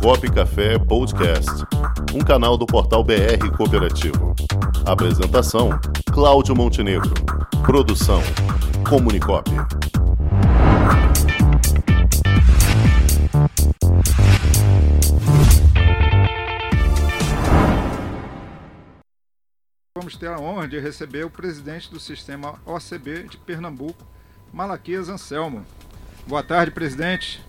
Comunicop Café Podcast, um canal do portal BR Cooperativo. Apresentação: Cláudio Montenegro. Produção: Comunicop. Vamos ter a honra de receber o presidente do sistema OCB de Pernambuco, Malaquias Anselmo. Boa tarde, presidente.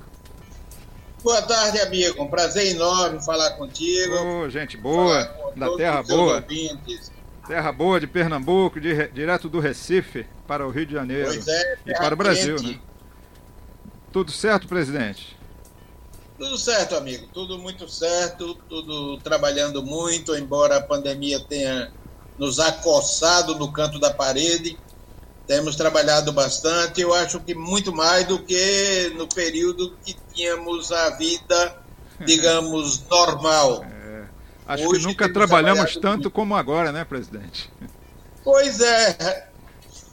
Boa tarde, amigo. Um prazer enorme falar contigo. Oh, gente boa, da terra boa. Ouvintes. Terra boa de Pernambuco, de, direto do Recife para o Rio de Janeiro. Pois é, e para o Brasil, né? Tudo certo, presidente? Tudo certo, amigo. Tudo muito certo, tudo trabalhando muito, embora a pandemia tenha nos acossado no canto da parede. Temos trabalhado bastante, eu acho que muito mais do que no período que tínhamos a vida, digamos, normal. Acho Hoje que nunca trabalhamos tanto muito. como agora, né, presidente? Pois é,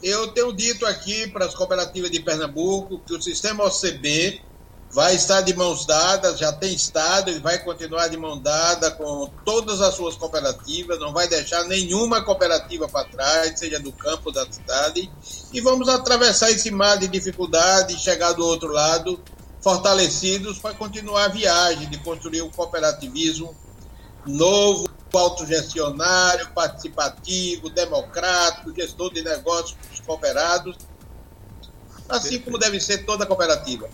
eu tenho dito aqui para as cooperativas de Pernambuco que o sistema OCB vai estar de mãos dadas, já tem estado e vai continuar de mão dada com todas as suas cooperativas, não vai deixar nenhuma cooperativa para trás, seja do campo da cidade, e vamos atravessar esse mar de dificuldade e chegar do outro lado fortalecidos para continuar a viagem de construir um cooperativismo novo, autogestionário, participativo, democrático, gestor de negócios cooperados, assim como deve ser toda cooperativa.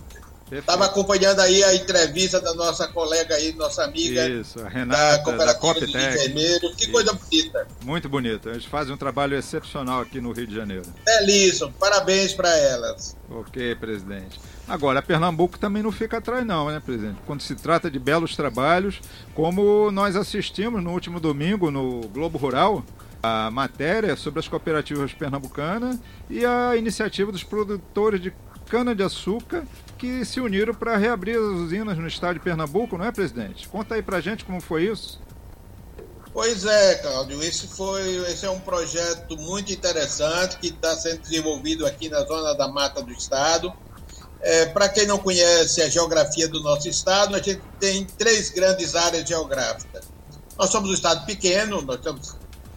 Estava acompanhando aí a entrevista da nossa colega aí, nossa amiga Isso, a da Renata, da, cooperativa Rio de. Que Isso. coisa bonita. Muito bonito. Eles fazem um trabalho excepcional aqui no Rio de Janeiro. Belíssimo. Parabéns para elas. Ok, presidente. Agora, Pernambuco também não fica atrás, não, né, presidente? Quando se trata de belos trabalhos, como nós assistimos no último domingo no Globo Rural, a matéria sobre as cooperativas pernambucanas e a iniciativa dos produtores de cana-de-açúcar que se uniram para reabrir as usinas no estado de Pernambuco, não é, presidente? Conta aí pra gente como foi isso. Pois é, Cláudio, esse, foi, esse é um projeto muito interessante que está sendo desenvolvido aqui na zona da mata do estado. É, Para quem não conhece a geografia do nosso estado, a gente tem três grandes áreas geográficas. Nós somos um estado pequeno, nós temos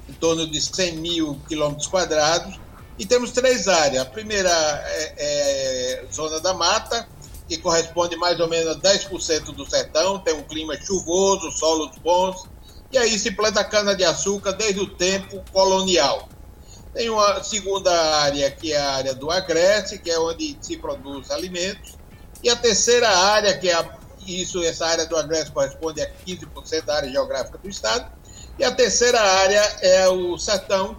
em torno de 100 mil quilômetros quadrados, e temos três áreas. A primeira é, é zona da mata, que corresponde mais ou menos a 10% do sertão, tem um clima chuvoso, solos bons, e aí se planta cana-de-açúcar desde o tempo colonial. Tem uma segunda área, que é a área do Agreste, que é onde se produz alimentos, e a terceira área, que é a, isso, essa área do Agreste corresponde a 15% da área geográfica do estado, e a terceira área é o sertão,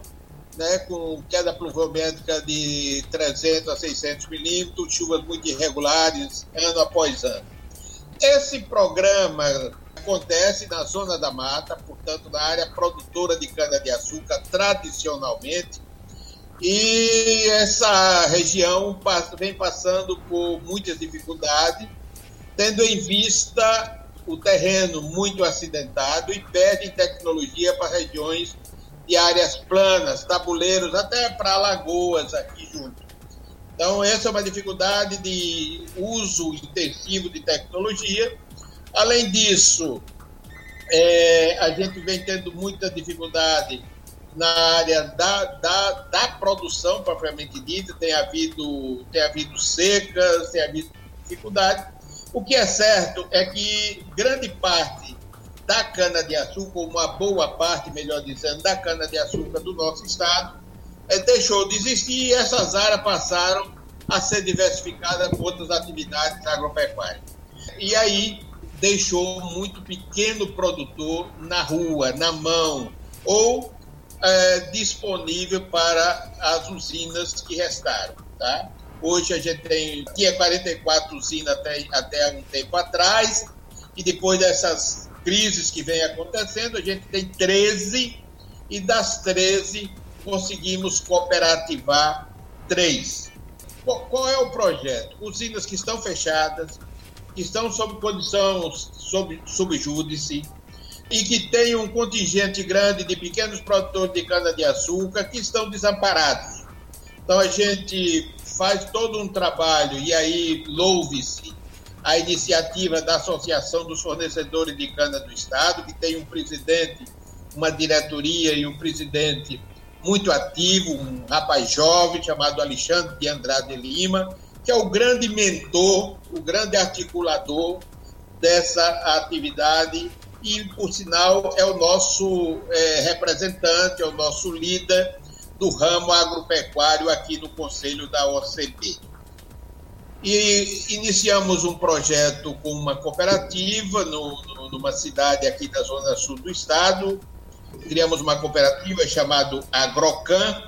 né, com queda pluviométrica de 300 a 600 milímetros, chuvas muito irregulares, ano após ano. Esse programa acontece na zona da mata, portanto, na área produtora de cana-de-açúcar, tradicionalmente, e essa região vem passando por muitas dificuldades, tendo em vista o terreno muito acidentado e perde tecnologia para regiões de áreas planas, tabuleiros, até para lagoas aqui junto. Então, essa é uma dificuldade de uso intensivo de tecnologia. Além disso, é, a gente vem tendo muita dificuldade na área da, da, da produção propriamente dita, tem havido, tem havido secas, tem havido dificuldade. O que é certo é que grande parte da cana-de-açúcar, uma boa parte, melhor dizendo, da cana-de-açúcar do nosso estado, eh, deixou de existir e essas áreas passaram a ser diversificadas por outras atividades agropecuárias. E aí deixou muito pequeno produtor na rua, na mão, ou eh, disponível para as usinas que restaram. Tá? Hoje a gente tem, tinha 44 usinas até, até um tempo atrás, e depois dessas crises que vem acontecendo, a gente tem 13, e das 13 conseguimos cooperativar três. Qual, é o projeto? Usinas que estão fechadas, que estão sob condição sob, sob júdice, e que tem um contingente grande de pequenos produtores de cana-de-açúcar que estão desamparados. Então a gente faz todo um trabalho, e aí louve-se a iniciativa da Associação dos Fornecedores de Cana do Estado, que tem um presidente, uma diretoria e um presidente muito ativo, um rapaz jovem chamado Alexandre de Andrade Lima, que é o grande mentor, o grande articulador dessa atividade e, por sinal, é o nosso é, representante, é o nosso líder do ramo agropecuário aqui no Conselho da OCB. E iniciamos um projeto com uma cooperativa no, no, numa cidade aqui da zona sul do estado. Criamos uma cooperativa chamada Agrocan,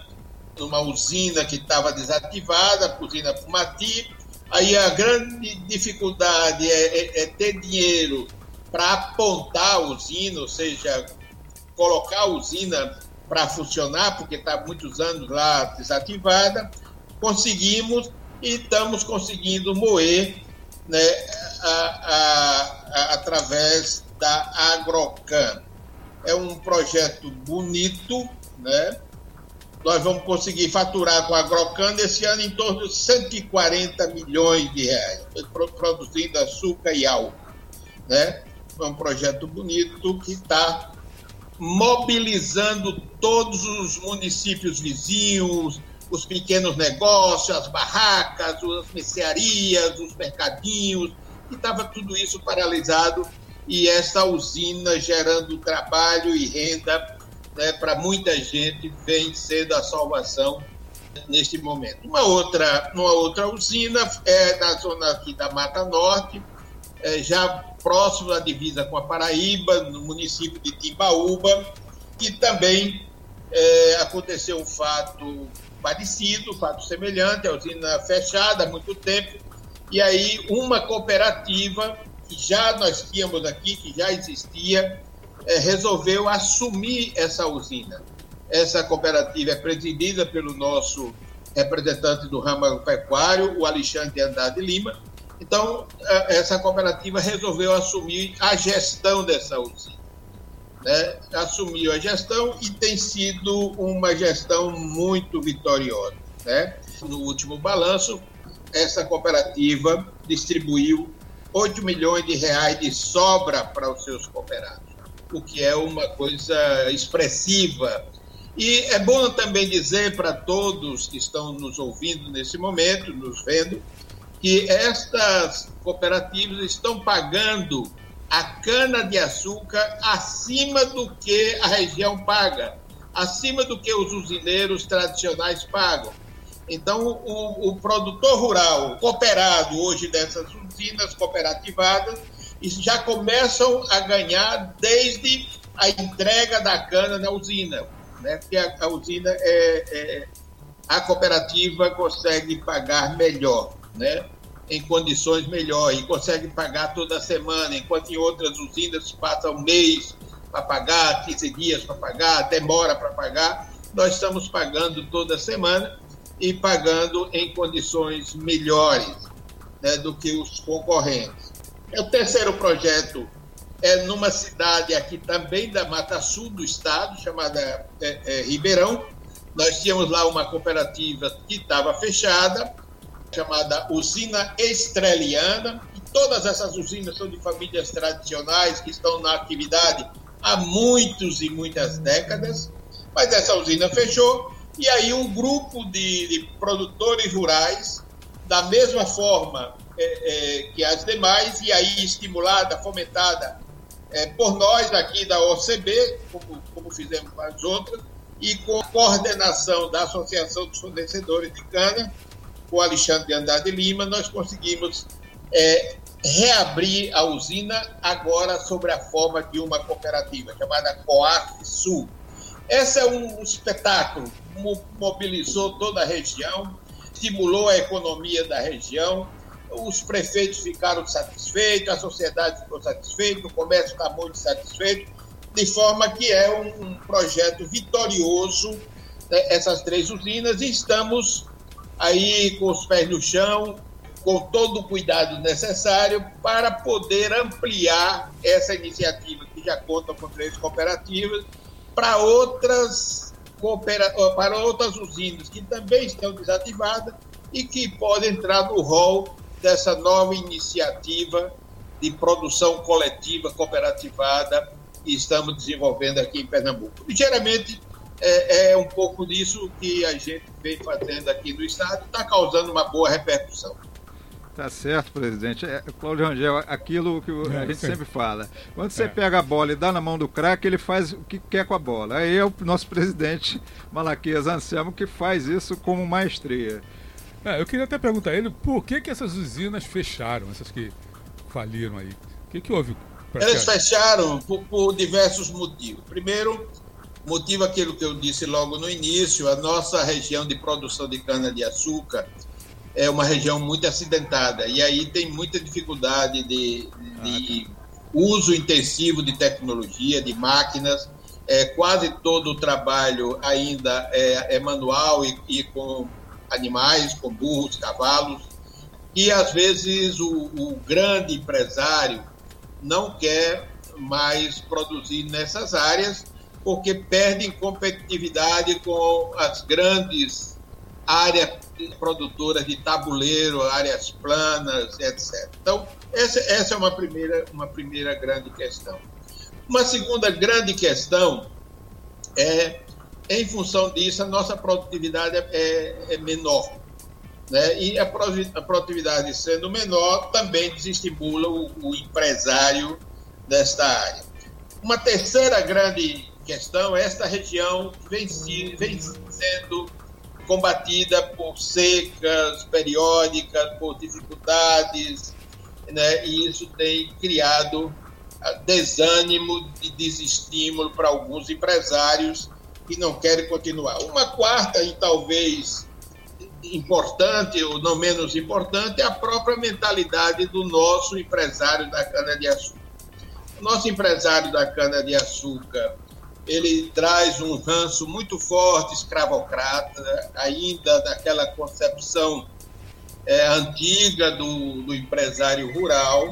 numa usina que estava desativada, a usina Fumati. Aí a grande dificuldade é, é, é ter dinheiro para apontar a usina, ou seja, colocar a usina para funcionar, porque está muitos anos lá desativada. Conseguimos e estamos conseguindo moer né, a, a, a, através da Agrocan. É um projeto bonito, né? Nós vamos conseguir faturar com a Agrocan esse ano em torno de 140 milhões de reais, produzindo açúcar e álcool. Né? É um projeto bonito que está mobilizando todos os municípios vizinhos, os pequenos negócios, as barracas, as mercearias, os mercadinhos, e estava tudo isso paralisado e essa usina gerando trabalho e renda né, para muita gente vem sendo a salvação neste momento. Uma outra, uma outra usina é na zona aqui da Mata Norte, é, já próximo da divisa com a Paraíba, no município de Timbaúba, que também é, aconteceu um fato parecido, fato semelhante, a usina fechada há muito tempo, e aí uma cooperativa que já nós tínhamos aqui, que já existia, é, resolveu assumir essa usina. Essa cooperativa é presidida pelo nosso representante do ramo agropecuário, o Alexandre Andrade Lima. Então, é, essa cooperativa resolveu assumir a gestão dessa usina né, assumiu a gestão e tem sido uma gestão muito vitoriosa. Né? No último balanço, essa cooperativa distribuiu 8 milhões de reais de sobra para os seus cooperados, o que é uma coisa expressiva. E é bom também dizer para todos que estão nos ouvindo nesse momento, nos vendo, que estas cooperativas estão pagando a cana-de-açúcar acima do que a região paga, acima do que os usineiros tradicionais pagam. Então, o, o produtor rural cooperado hoje dessas usinas cooperativadas já começam a ganhar desde a entrega da cana na usina, né? porque a, a usina é, é, a cooperativa consegue pagar melhor, né? Em condições melhores e consegue pagar toda semana, enquanto em outras usinas passa um mês para pagar, 15 dias para pagar, demora para pagar. Nós estamos pagando toda semana e pagando em condições melhores né, do que os concorrentes. O terceiro projeto é numa cidade aqui também da Mata Sul do estado, chamada é, é, Ribeirão. Nós tínhamos lá uma cooperativa que estava fechada, chamada usina estreliana, e todas essas usinas são de famílias tradicionais que estão na atividade há muitos e muitas décadas, mas essa usina fechou, e aí um grupo de, de produtores rurais, da mesma forma é, é, que as demais, e aí estimulada, fomentada é, por nós aqui da OCB, como, como fizemos com as outras, e com coordenação da Associação dos Fornecedores de Cana, com Alexandre de Andrade Lima, nós conseguimos é, reabrir a usina agora sobre a forma de uma cooperativa chamada Coaf Sul. Esse é um espetáculo, mobilizou toda a região, estimulou a economia da região, os prefeitos ficaram satisfeitos, a sociedade ficou satisfeita, o comércio está muito satisfeito, de forma que é um, um projeto vitorioso, né, essas três usinas, e estamos aí com os pés no chão, com todo o cuidado necessário para poder ampliar essa iniciativa que já conta com três cooperativas para outras para outras usinas que também estão desativadas e que podem entrar no rol dessa nova iniciativa de produção coletiva, cooperativada, que estamos desenvolvendo aqui em Pernambuco. Ligeiramente é, é um pouco disso que a gente vem fazendo aqui no Estado, está causando uma boa repercussão. Tá certo, presidente. É, Cláudio Rangel, aquilo que a é, gente sempre fala. Quando você é. pega a bola e dá na mão do craque, ele faz o que quer com a bola. Aí é o nosso presidente Malaquias Anselmo que faz isso como maestria. É, eu queria até perguntar a ele por que, que essas usinas fecharam, essas que faliram aí. O que, que houve? Elas fecharam por, por diversos motivos. Primeiro, motivo aquilo que eu disse logo no início, a nossa região de produção de cana-de-açúcar é uma região muito acidentada e aí tem muita dificuldade de, de uso intensivo de tecnologia, de máquinas. É, quase todo o trabalho ainda é, é manual e, e, com animais, com burros, cavalos. E às vezes o, o grande empresário não quer mais produzir nessas áreas porque perdem competitividade com as grandes áreas produtoras de tabuleiro, áreas planas, etc. Então, essa, essa é uma primeira, uma primeira grande questão. Uma segunda grande questão é, em função disso, a nossa produtividade é, é menor. Né? E a, a, produtividade sendo menor também desestimula o, o empresário desta área. Uma terceira grande questão, esta região vem, vem sendo combatida por secas periódicas, por dificuldades, né? e isso tem criado ah, desânimo e desestímulo para alguns empresários que não querem continuar. Uma quarta e talvez importante, ou não menos importante, é a própria mentalidade do nosso empresário da cana-de-açúcar. Nosso empresário da cana-de-açúcar ele traz um ranço muito forte escravocrata, ainda daquela concepção é, antiga do, do, empresário rural,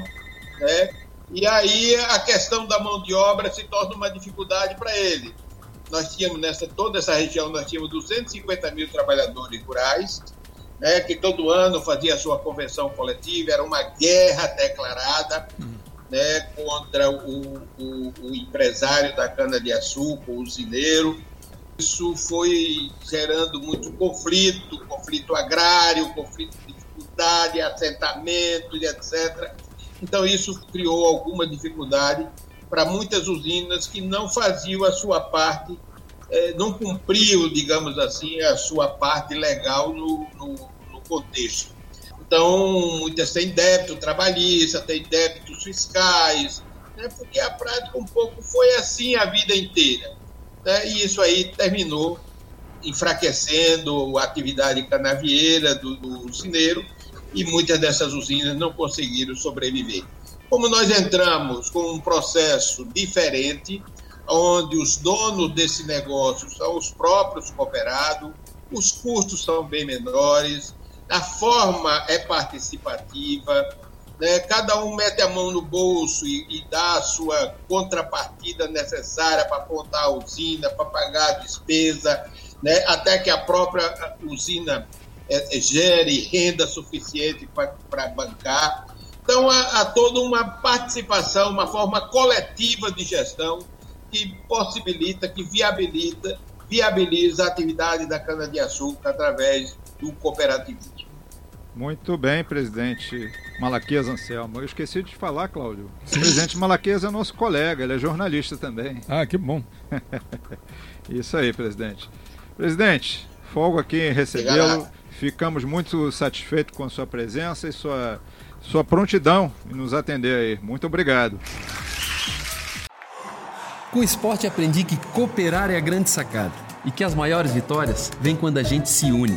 né? E aí a questão da mão de obra se torna uma dificuldade para ele. Nós tínhamos nessa toda essa região nós tínhamos 250 mil trabalhadores rurais, né? Que todo ano fazia a sua convenção coletiva, era uma guerra declarada. Uhum né, contra o, o, o empresário da cana-de-açúcar, o usineiro. Isso foi gerando muito conflito, conflito agrário, conflito de dificuldade, assentamento, etc. Então, isso criou alguma dificuldade para muitas usinas que não faziam a sua parte, eh, não cumpriam, digamos assim, a sua parte legal no, no, no contexto. Então, muitas têm débito trabalhista, têm débitos fiscais, né? porque a prática um pouco foi assim a vida inteira. Né? E isso aí terminou enfraquecendo a atividade canavieira do, do usineiro e muitas dessas usinas não conseguiram sobreviver. Como nós entramos com um processo diferente, onde os donos desse negócio são os próprios cooperados, os custos são bem menores, a forma é participativa, né? cada um mete a mão no bolso e, e dá a sua contrapartida necessária para apontar a usina, para pagar a despesa, né? até que a própria usina é, é gere renda suficiente para bancar. Então, há, há toda uma participação, uma forma coletiva de gestão que possibilita, que viabiliza, viabiliza a atividade da cana-de-açúcar através do cooperativismo. Muito bem, presidente Malaquias Anselmo. Eu esqueci de falar, Cláudio. O presidente Malaquias é nosso colega, ele é jornalista também. Ah, que bom. Isso aí, presidente. Presidente, folgo aqui em recebê-lo. Ficamos muito satisfeitos com a sua presença e sua, sua prontidão em nos atender aí. Muito obrigado. Com o esporte aprendi que cooperar é a grande sacada e que as maiores vitórias vêm quando a gente se une.